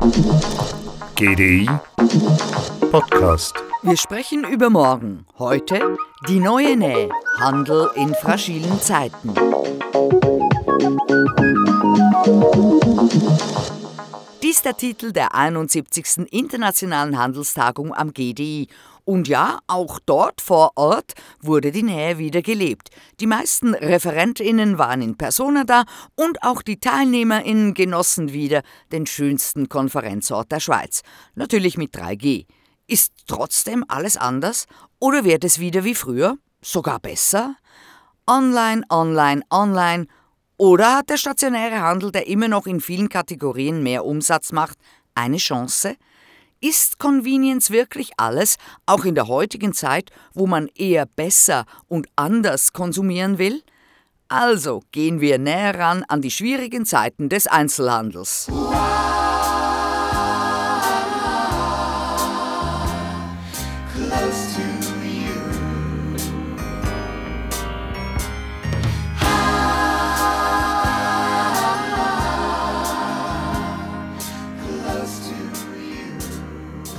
GDI Podcast. Wir sprechen über morgen. Heute die neue Nähe. Handel in fragilen Zeiten. Dies der Titel der 71. Internationalen Handelstagung am GDI. Und ja, auch dort vor Ort wurde die Nähe wieder gelebt. Die meisten ReferentInnen waren in Persona da und auch die TeilnehmerInnen genossen wieder den schönsten Konferenzort der Schweiz. Natürlich mit 3G. Ist trotzdem alles anders? Oder wird es wieder wie früher? Sogar besser? Online, online, online – oder hat der stationäre Handel, der immer noch in vielen Kategorien mehr Umsatz macht, eine Chance? Ist Convenience wirklich alles, auch in der heutigen Zeit, wo man eher besser und anders konsumieren will? Also gehen wir näher ran an die schwierigen Zeiten des Einzelhandels.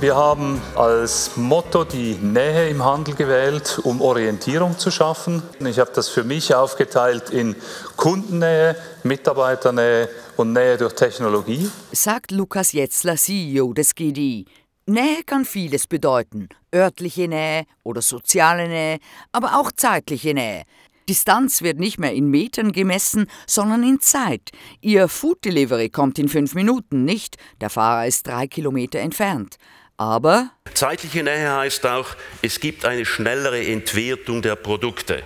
Wir haben als Motto die Nähe im Handel gewählt, um Orientierung zu schaffen. Ich habe das für mich aufgeteilt in Kundennähe, Mitarbeiternähe und Nähe durch Technologie. Sagt Lukas Jetzler, CEO des GDI. Nähe kann vieles bedeuten. Örtliche Nähe oder soziale Nähe, aber auch zeitliche Nähe. Distanz wird nicht mehr in Metern gemessen, sondern in Zeit. Ihr Food Delivery kommt in fünf Minuten, nicht der Fahrer ist drei Kilometer entfernt. Aber zeitliche Nähe heißt auch, es gibt eine schnellere Entwertung der Produkte.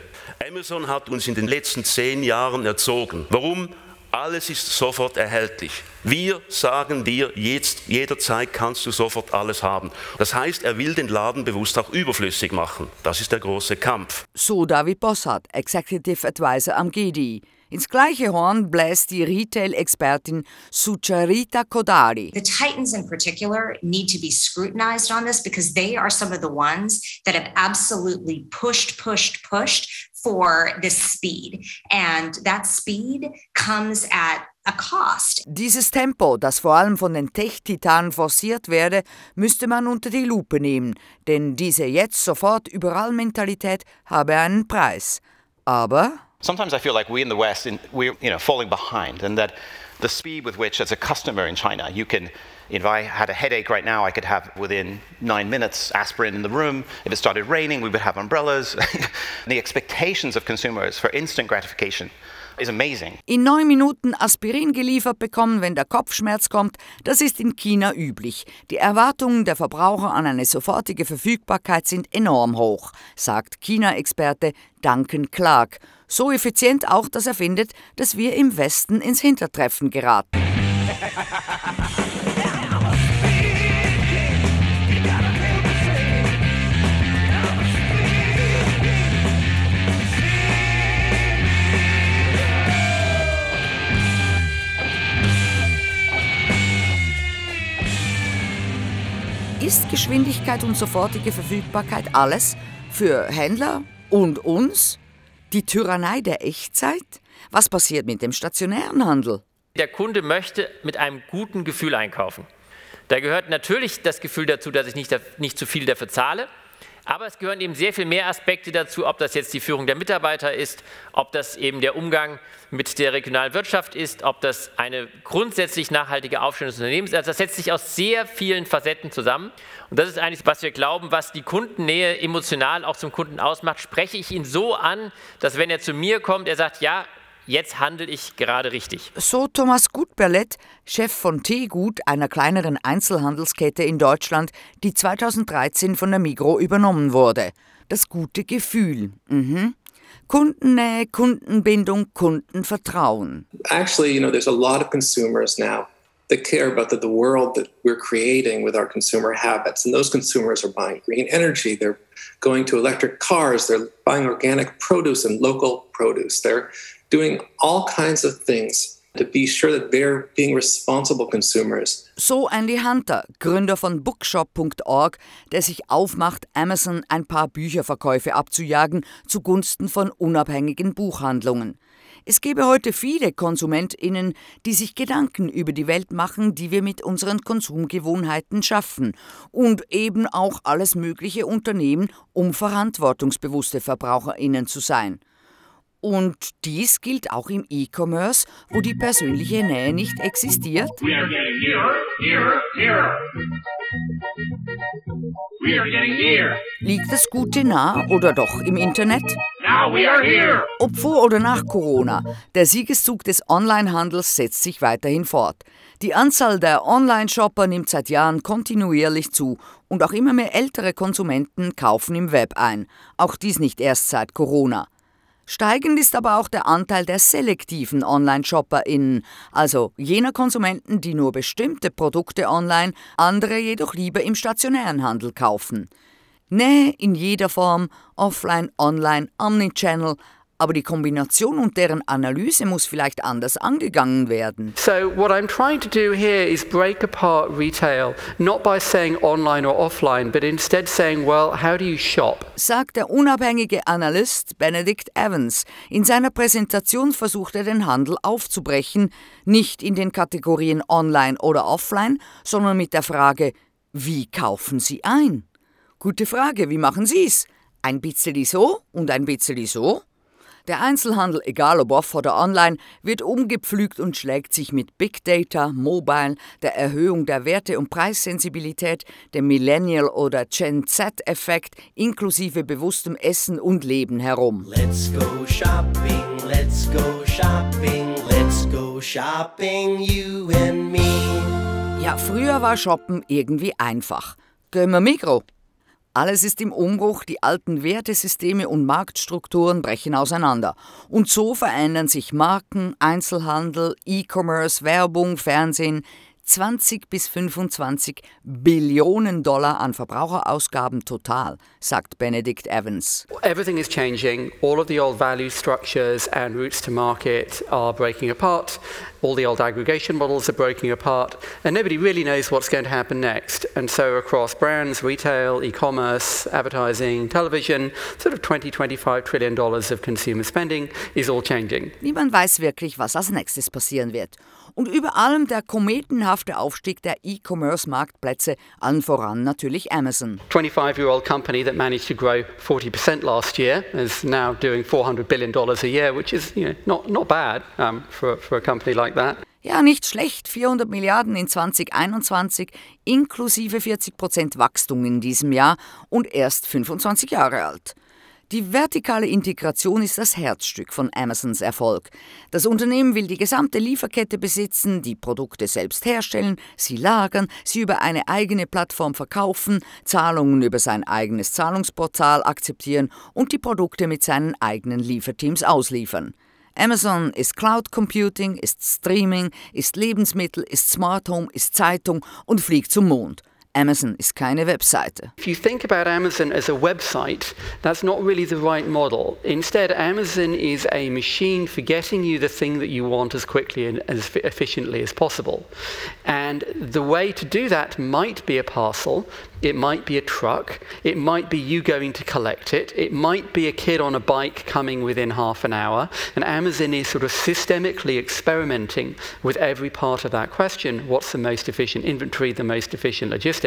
Amazon hat uns in den letzten zehn Jahren erzogen. Warum? Alles ist sofort erhältlich. Wir sagen dir, jetzt, jederzeit kannst du sofort alles haben. Das heißt, er will den Laden bewusst auch überflüssig machen. Das ist der große Kampf. So David Bossart, Executive Advisor am GDI. Ins gleiche Horn bläst die Retail-Expertin Sucharita Kodari. The Titans in particular need to be scrutinized on this because they are some of the ones that have absolutely pushed, pushed, pushed for this speed. And that speed comes at a cost. Dieses Tempo, das vor allem von den Tech-Titanen forciert werde, müsste man unter die Lupe nehmen, denn diese jetzt sofort überall Mentalität habe einen Preis. Aber Sometimes I feel like we in the West, in, we're you know, falling behind, and that the speed with which, as a customer in China, you can, if I had a headache right now, I could have within nine minutes aspirin in the room. If it started raining, we would have umbrellas. the expectations of consumers for instant gratification. In neun Minuten Aspirin geliefert bekommen, wenn der Kopfschmerz kommt, das ist in China üblich. Die Erwartungen der Verbraucher an eine sofortige Verfügbarkeit sind enorm hoch, sagt China-Experte Duncan Clark. So effizient auch, dass er findet, dass wir im Westen ins Hintertreffen geraten. Ist Geschwindigkeit und sofortige Verfügbarkeit alles für Händler und uns? Die Tyrannei der Echtzeit? Was passiert mit dem stationären Handel? Der Kunde möchte mit einem guten Gefühl einkaufen. Da gehört natürlich das Gefühl dazu, dass ich nicht, nicht zu viel dafür zahle. Aber es gehören eben sehr viel mehr Aspekte dazu, ob das jetzt die Führung der Mitarbeiter ist, ob das eben der Umgang mit der regionalen Wirtschaft ist, ob das eine grundsätzlich nachhaltige Aufstellung des Unternehmens ist. Also das setzt sich aus sehr vielen Facetten zusammen. Und das ist eigentlich, was wir glauben, was die Kundennähe emotional auch zum Kunden ausmacht. Spreche ich ihn so an, dass wenn er zu mir kommt, er sagt, ja, jetzt handle ich gerade richtig. So Thomas Gutberlet, Chef von Teegut, einer kleineren Einzelhandelskette in Deutschland, die 2013 von der Migro übernommen wurde. Das gute Gefühl. Mhm. Kundennähe, Kundenbindung, Kundenvertrauen. Actually, you know, there's a lot of consumers now that care about the, the world that we're creating with our consumer habits. And those consumers are buying green energy, they're going to electric cars, they're buying organic produce and local produce. They're doing all kinds of things to be sure that they're being responsible consumers. So Andy Hunter, Gründer von Bookshop.org, der sich aufmacht, Amazon ein paar Bücherverkäufe abzujagen zugunsten von unabhängigen Buchhandlungen. Es gäbe heute viele KonsumentInnen, die sich Gedanken über die Welt machen, die wir mit unseren Konsumgewohnheiten schaffen und eben auch alles Mögliche unternehmen, um verantwortungsbewusste VerbraucherInnen zu sein. Und dies gilt auch im E-Commerce, wo die persönliche Nähe nicht existiert. Liegt das Gute nah oder doch im Internet? Ob vor oder nach Corona, der Siegeszug des Onlinehandels setzt sich weiterhin fort. Die Anzahl der Online-Shopper nimmt seit Jahren kontinuierlich zu und auch immer mehr ältere Konsumenten kaufen im Web ein. Auch dies nicht erst seit Corona. Steigend ist aber auch der Anteil der selektiven Online-ShopperInnen, also jener Konsumenten, die nur bestimmte Produkte online, andere jedoch lieber im stationären Handel kaufen. Nähe in jeder Form, offline, online, omnichannel, aber die Kombination und deren Analyse muss vielleicht anders angegangen werden. So what I'm trying to do here is break apart retail, not by saying online or offline, but instead saying, well, how do you shop? Sagt der unabhängige Analyst Benedict Evans. In seiner Präsentation versucht er den Handel aufzubrechen, nicht in den Kategorien online oder offline, sondern mit der Frage, wie kaufen Sie ein? Gute Frage, wie machen Sie es? Ein bisschen so und ein bisschen so? Der Einzelhandel, egal ob off oder online, wird umgepflügt und schlägt sich mit Big Data, Mobile, der Erhöhung der Werte- und Preissensibilität, dem Millennial- oder Gen Z-Effekt inklusive bewusstem Essen und Leben herum. Let's go shopping, let's go shopping, let's go shopping, you and me. Ja, früher war Shoppen irgendwie einfach. Gehen wir Mikro. Alles ist im Umbruch, die alten Wertesysteme und Marktstrukturen brechen auseinander. Und so verändern sich Marken, Einzelhandel, E-Commerce, Werbung, Fernsehen, 20 bis 25 Billionen Dollar an Verbraucherausgaben total, sagt Benedict Evans. Everything is changing. All of the old value structures and routes to market are breaking apart. All the old aggregation models are breaking apart, and nobody really knows what's going to happen next. And so, across brands, retail, e commerce, advertising, television, sort of 20, 25 trillion dollars of consumer spending is all changing. Niemand weiß wirklich, was als nächstes passieren wird. Und über allem der kometenhafte Aufstieg der E-Commerce-Marktplätze, allen voran natürlich Amazon. 25-year-old company that managed to grow 40% last year is now doing 400 billion dollars a year, which is you know, not not bad um, for for a company like that. Ja, nicht schlecht. 400 Milliarden in 2021, inklusive 40 Prozent Wachstum in diesem Jahr und erst 25 Jahre alt. Die vertikale Integration ist das Herzstück von Amazons Erfolg. Das Unternehmen will die gesamte Lieferkette besitzen, die Produkte selbst herstellen, sie lagern, sie über eine eigene Plattform verkaufen, Zahlungen über sein eigenes Zahlungsportal akzeptieren und die Produkte mit seinen eigenen Lieferteams ausliefern. Amazon ist Cloud Computing, ist Streaming, ist Lebensmittel, ist Smart Home, ist Zeitung und fliegt zum Mond. Amazon ist keine Webseite. If you think about Amazon as a website, that's not really the right model. Instead, Amazon is a machine for getting you the thing that you want as quickly and as efficiently as possible. And the way to do that might be a parcel, it might be a truck, it might be you going to collect it, it might be a kid on a bike coming within half an hour. And Amazon is sort of systemically experimenting with every part of that question what's the most efficient inventory, the most efficient logistics?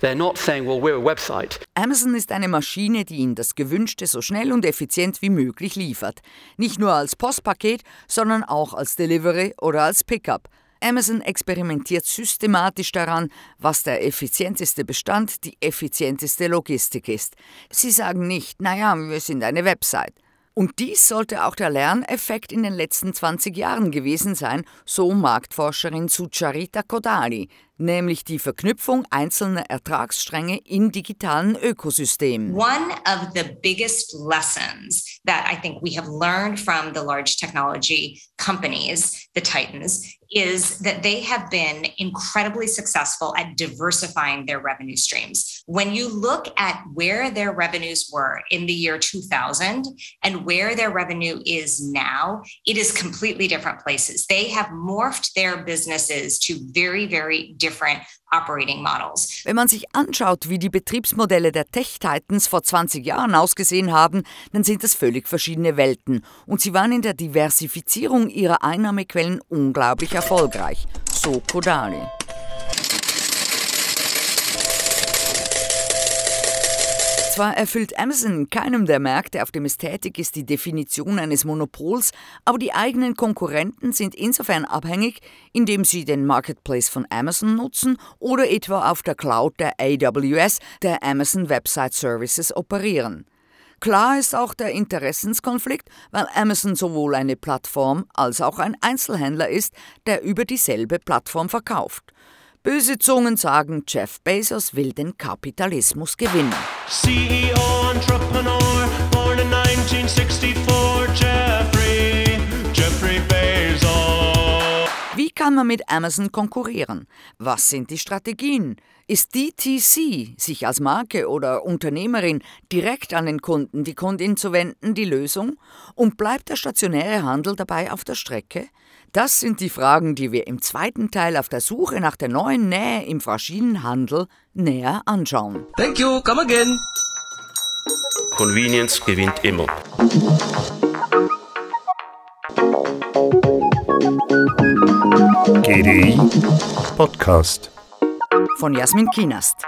They're not saying, well, we're a website. Amazon ist eine Maschine, die Ihnen das Gewünschte so schnell und effizient wie möglich liefert. Nicht nur als Postpaket, sondern auch als Delivery oder als Pickup. Amazon experimentiert systematisch daran, was der effizienteste Bestand, die effizienteste Logistik ist. Sie sagen nicht, naja, wir sind eine Website. Und dies sollte auch der Lerneffekt in den letzten 20 Jahren gewesen sein, so Marktforscherin Sucharita Kodali, nämlich die Verknüpfung einzelner Ertragsstränge in digitalen Ökosystemen. One of the biggest lessons that I think we have learned from the large technology companies, the Titans, is that they have been incredibly successful at diversifying their revenue streams. When you look at where their revenues were in the year 2000 and where their revenue is now, it is completely different places. They have morphed their businesses to very, very different different operating models. Wenn man sich anschaut, wie die Betriebsmodelle der Tech-Titans vor 20 Jahren ausgesehen haben, dann sind das völlig verschiedene Welten und sie waren in der Diversifizierung ihrer Einnahmequellen unglaublich erfolgreich. So Kodali. Zwar erfüllt Amazon in keinem der Märkte, auf dem es tätig ist, die Definition eines Monopols, aber die eigenen Konkurrenten sind insofern abhängig, indem sie den Marketplace von Amazon nutzen oder etwa auf der Cloud der AWS, der Amazon Website Services, operieren. Klar ist auch der Interessenskonflikt, weil Amazon sowohl eine Plattform als auch ein Einzelhändler ist, der über dieselbe Plattform verkauft. Böse Zungen sagen, Jeff Bezos will den Kapitalismus gewinnen. CEO, Entrepreneur, born in 1964, Jeffrey, Jeffrey Bezos. Wie kann man mit Amazon konkurrieren? Was sind die Strategien? Ist DTC, sich als Marke oder Unternehmerin direkt an den Kunden, die Kundin zu wenden, die Lösung? Und bleibt der stationäre Handel dabei auf der Strecke? Das sind die Fragen, die wir im zweiten Teil auf der Suche nach der neuen Nähe im Maschinenhandel näher anschauen. Thank you, come again. Convenience gewinnt immer. GDI Podcast von Jasmin Kienast.